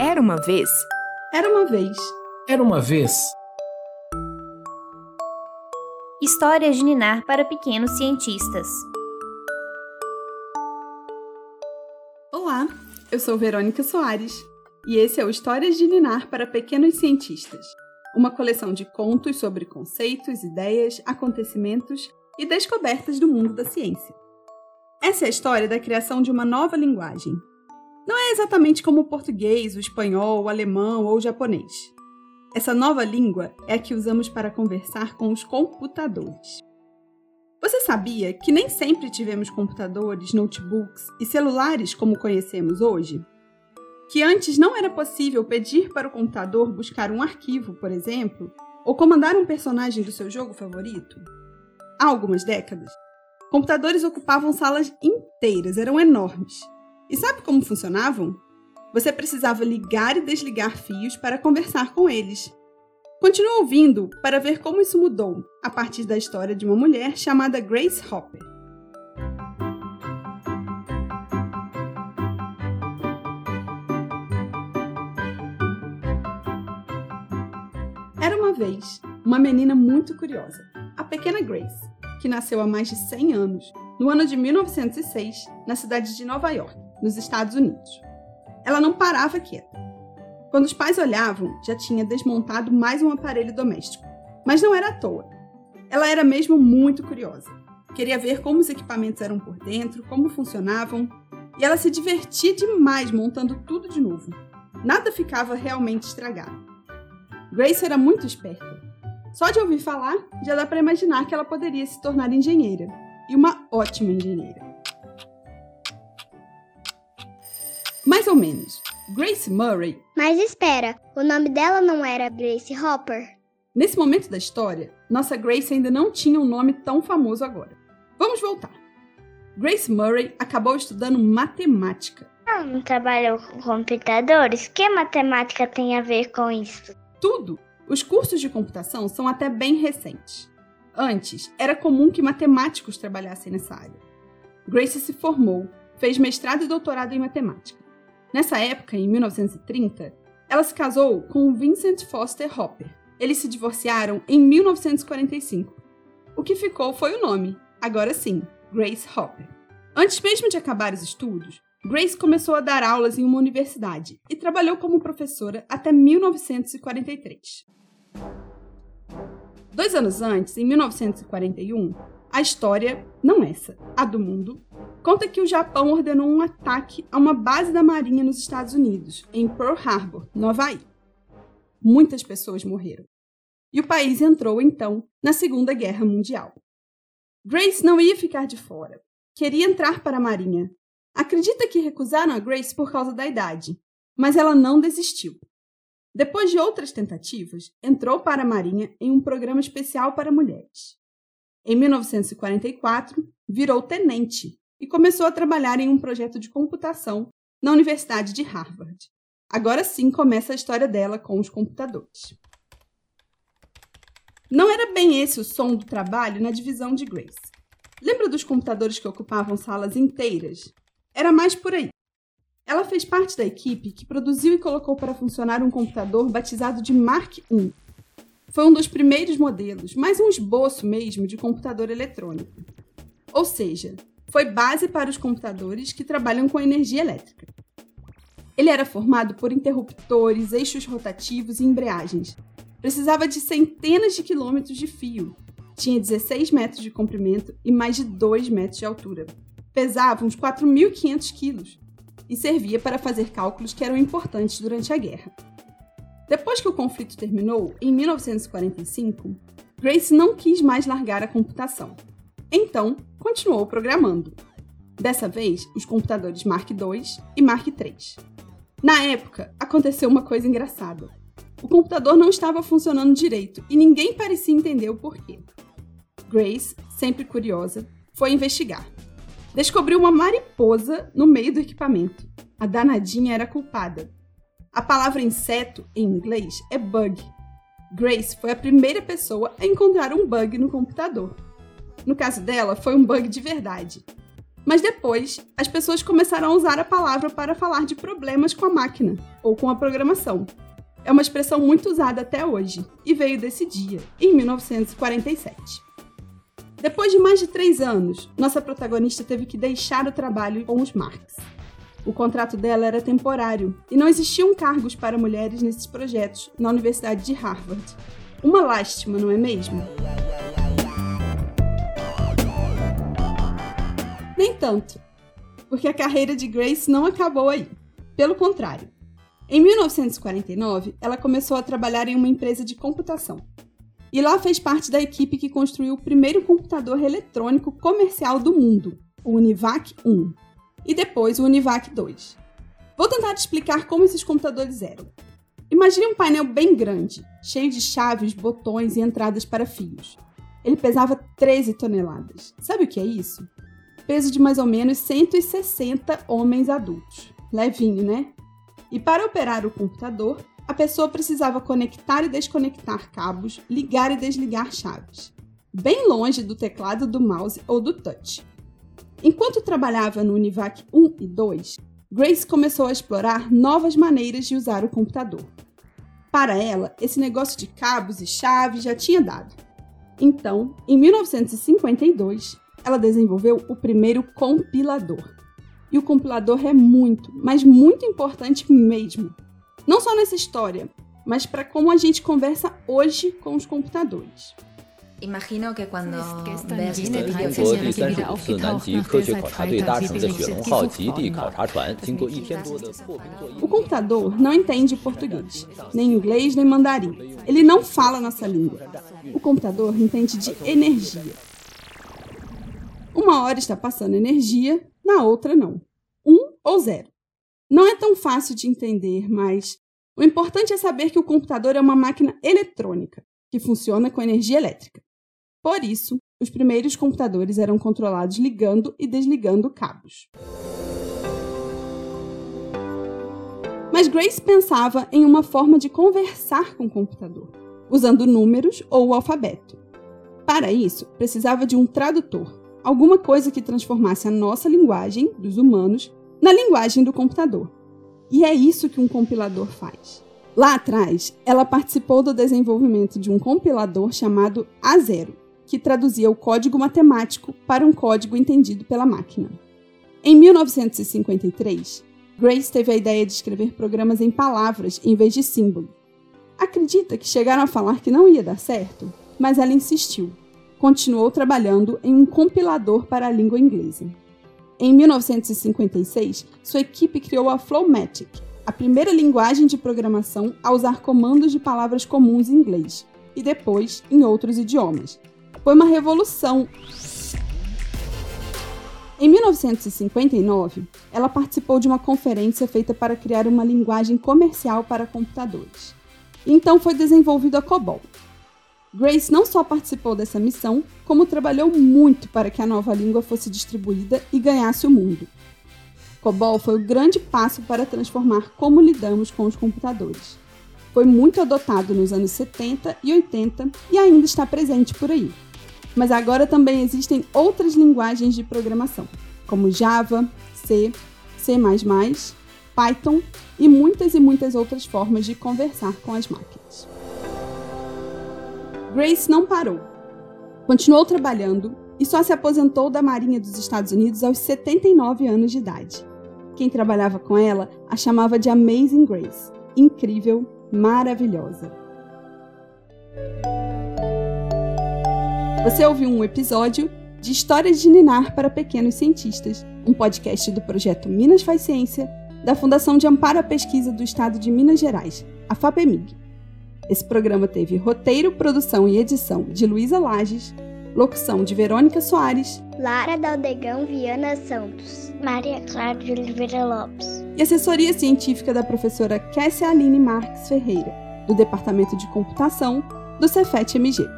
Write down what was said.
Era uma vez. Era uma vez. Era uma vez. Histórias de Ninar para pequenos cientistas. Olá, eu sou Verônica Soares e esse é o Histórias de Ninar para pequenos cientistas, uma coleção de contos sobre conceitos, ideias, acontecimentos e descobertas do mundo da ciência. Essa é a história da criação de uma nova linguagem. Não é exatamente como o português, o espanhol, o alemão ou o japonês. Essa nova língua é a que usamos para conversar com os computadores. Você sabia que nem sempre tivemos computadores, notebooks e celulares como conhecemos hoje? Que antes não era possível pedir para o computador buscar um arquivo, por exemplo, ou comandar um personagem do seu jogo favorito? Há algumas décadas, Computadores ocupavam salas inteiras, eram enormes. E sabe como funcionavam? Você precisava ligar e desligar fios para conversar com eles. Continue ouvindo para ver como isso mudou a partir da história de uma mulher chamada Grace Hopper. Era uma vez uma menina muito curiosa, a pequena Grace que nasceu há mais de 100 anos, no ano de 1906, na cidade de Nova York, nos Estados Unidos. Ela não parava quieta. Quando os pais olhavam, já tinha desmontado mais um aparelho doméstico. Mas não era à toa. Ela era mesmo muito curiosa. Queria ver como os equipamentos eram por dentro, como funcionavam, e ela se divertia demais montando tudo de novo. Nada ficava realmente estragado. Grace era muito esperta só de ouvir falar, já dá para imaginar que ela poderia se tornar engenheira. E uma ótima engenheira. Ou menos. Grace Murray. Mas espera, o nome dela não era Grace Hopper? Nesse momento da história, nossa Grace ainda não tinha um nome tão famoso agora. Vamos voltar. Grace Murray acabou estudando matemática. Ela não trabalhou com computadores? Que matemática tem a ver com isso? Tudo! Os cursos de computação são até bem recentes. Antes, era comum que matemáticos trabalhassem nessa área. Grace se formou, fez mestrado e doutorado em matemática. Nessa época, em 1930, ela se casou com Vincent Foster Hopper. Eles se divorciaram em 1945. O que ficou foi o nome, agora sim, Grace Hopper. Antes mesmo de acabar os estudos, Grace começou a dar aulas em uma universidade e trabalhou como professora até 1943. Dois anos antes, em 1941, a história, não essa, a do mundo, conta que o Japão ordenou um ataque a uma base da Marinha nos Estados Unidos, em Pearl Harbor, no Havaí. Muitas pessoas morreram. E o país entrou, então, na Segunda Guerra Mundial. Grace não ia ficar de fora. Queria entrar para a Marinha. Acredita que recusaram a Grace por causa da idade, mas ela não desistiu. Depois de outras tentativas, entrou para a Marinha em um programa especial para mulheres. Em 1944, virou tenente e começou a trabalhar em um projeto de computação na Universidade de Harvard. Agora sim começa a história dela com os computadores. Não era bem esse o som do trabalho na divisão de Grace. Lembra dos computadores que ocupavam salas inteiras? Era mais por aí. Ela fez parte da equipe que produziu e colocou para funcionar um computador batizado de Mark I. Foi um dos primeiros modelos, mais um esboço mesmo de computador eletrônico. Ou seja, foi base para os computadores que trabalham com energia elétrica. Ele era formado por interruptores, eixos rotativos e embreagens. Precisava de centenas de quilômetros de fio. Tinha 16 metros de comprimento e mais de 2 metros de altura. Pesava uns 4.500 quilos e servia para fazer cálculos que eram importantes durante a guerra. Depois que o conflito terminou, em 1945, Grace não quis mais largar a computação. Então, continuou programando. Dessa vez, os computadores Mark II e Mark III. Na época, aconteceu uma coisa engraçada. O computador não estava funcionando direito e ninguém parecia entender o porquê. Grace, sempre curiosa, foi investigar descobriu uma mariposa no meio do equipamento. A danadinha era culpada. A palavra inseto, em inglês, é bug. Grace foi a primeira pessoa a encontrar um bug no computador. No caso dela, foi um bug de verdade. Mas depois, as pessoas começaram a usar a palavra para falar de problemas com a máquina ou com a programação. É uma expressão muito usada até hoje e veio desse dia, em 1947. Depois de mais de três anos, nossa protagonista teve que deixar o trabalho com os Marx. O contrato dela era temporário e não existiam cargos para mulheres nesses projetos na Universidade de Harvard. Uma lástima, não é mesmo? Nem tanto, porque a carreira de Grace não acabou aí. Pelo contrário. Em 1949, ela começou a trabalhar em uma empresa de computação. E lá fez parte da equipe que construiu o primeiro computador eletrônico comercial do mundo, o Univac 1, e depois o Univac 2. Vou tentar te explicar como esses computadores eram. Imagine um painel bem grande, cheio de chaves, botões e entradas para fios. Ele pesava 13 toneladas. Sabe o que é isso? peso de mais ou menos 160 homens adultos. Levinho, né? E para operar o computador, a pessoa precisava conectar e desconectar cabos, ligar e desligar chaves, bem longe do teclado do mouse ou do touch. Enquanto trabalhava no Univac 1 e 2, Grace começou a explorar novas maneiras de usar o computador. Para ela, esse negócio de cabos e chaves já tinha dado. Então, em 1952, ela desenvolveu o primeiro compilador. E o compilador é muito, mas muito importante mesmo. Não só nessa história, mas para como a gente conversa hoje com os computadores. Imagino que cuando este O computador não entende português, nem inglês, nem mandarim. Ele não fala nossa língua. O computador entende de energia. Uma hora está passando energia, na outra não. Um ou zero. Não é tão fácil de entender, mas o importante é saber que o computador é uma máquina eletrônica que funciona com energia elétrica. Por isso, os primeiros computadores eram controlados ligando e desligando cabos. Mas Grace pensava em uma forma de conversar com o computador, usando números ou o alfabeto. Para isso, precisava de um tradutor, alguma coisa que transformasse a nossa linguagem, dos humanos, na linguagem do computador. E é isso que um compilador faz. Lá atrás, ela participou do desenvolvimento de um compilador chamado A0, que traduzia o código matemático para um código entendido pela máquina. Em 1953, Grace teve a ideia de escrever programas em palavras em vez de símbolos. Acredita que chegaram a falar que não ia dar certo, mas ela insistiu continuou trabalhando em um compilador para a língua inglesa. Em 1956, sua equipe criou a Flowmatic, a primeira linguagem de programação a usar comandos de palavras comuns em inglês e depois em outros idiomas. Foi uma revolução. Em 1959, ela participou de uma conferência feita para criar uma linguagem comercial para computadores. Então foi desenvolvido a COBOL, Grace não só participou dessa missão, como trabalhou muito para que a nova língua fosse distribuída e ganhasse o mundo. COBOL foi o grande passo para transformar como lidamos com os computadores. Foi muito adotado nos anos 70 e 80 e ainda está presente por aí. Mas agora também existem outras linguagens de programação, como Java, C, C++, Python e muitas e muitas outras formas de conversar com as máquinas. Grace não parou. Continuou trabalhando e só se aposentou da Marinha dos Estados Unidos aos 79 anos de idade. Quem trabalhava com ela a chamava de Amazing Grace incrível, maravilhosa. Você ouviu um episódio de Histórias de Ninar para Pequenos Cientistas, um podcast do projeto Minas Faz Ciência, da Fundação de Amparo à Pesquisa do Estado de Minas Gerais, a FAPEMIG. Esse programa teve roteiro, produção e edição de Luísa Lages, locução de Verônica Soares, Lara Daldegão Viana Santos, Maria Clara de Oliveira Lopes e assessoria científica da professora Kessia Aline Marques Ferreira, do Departamento de Computação do Cefet MG.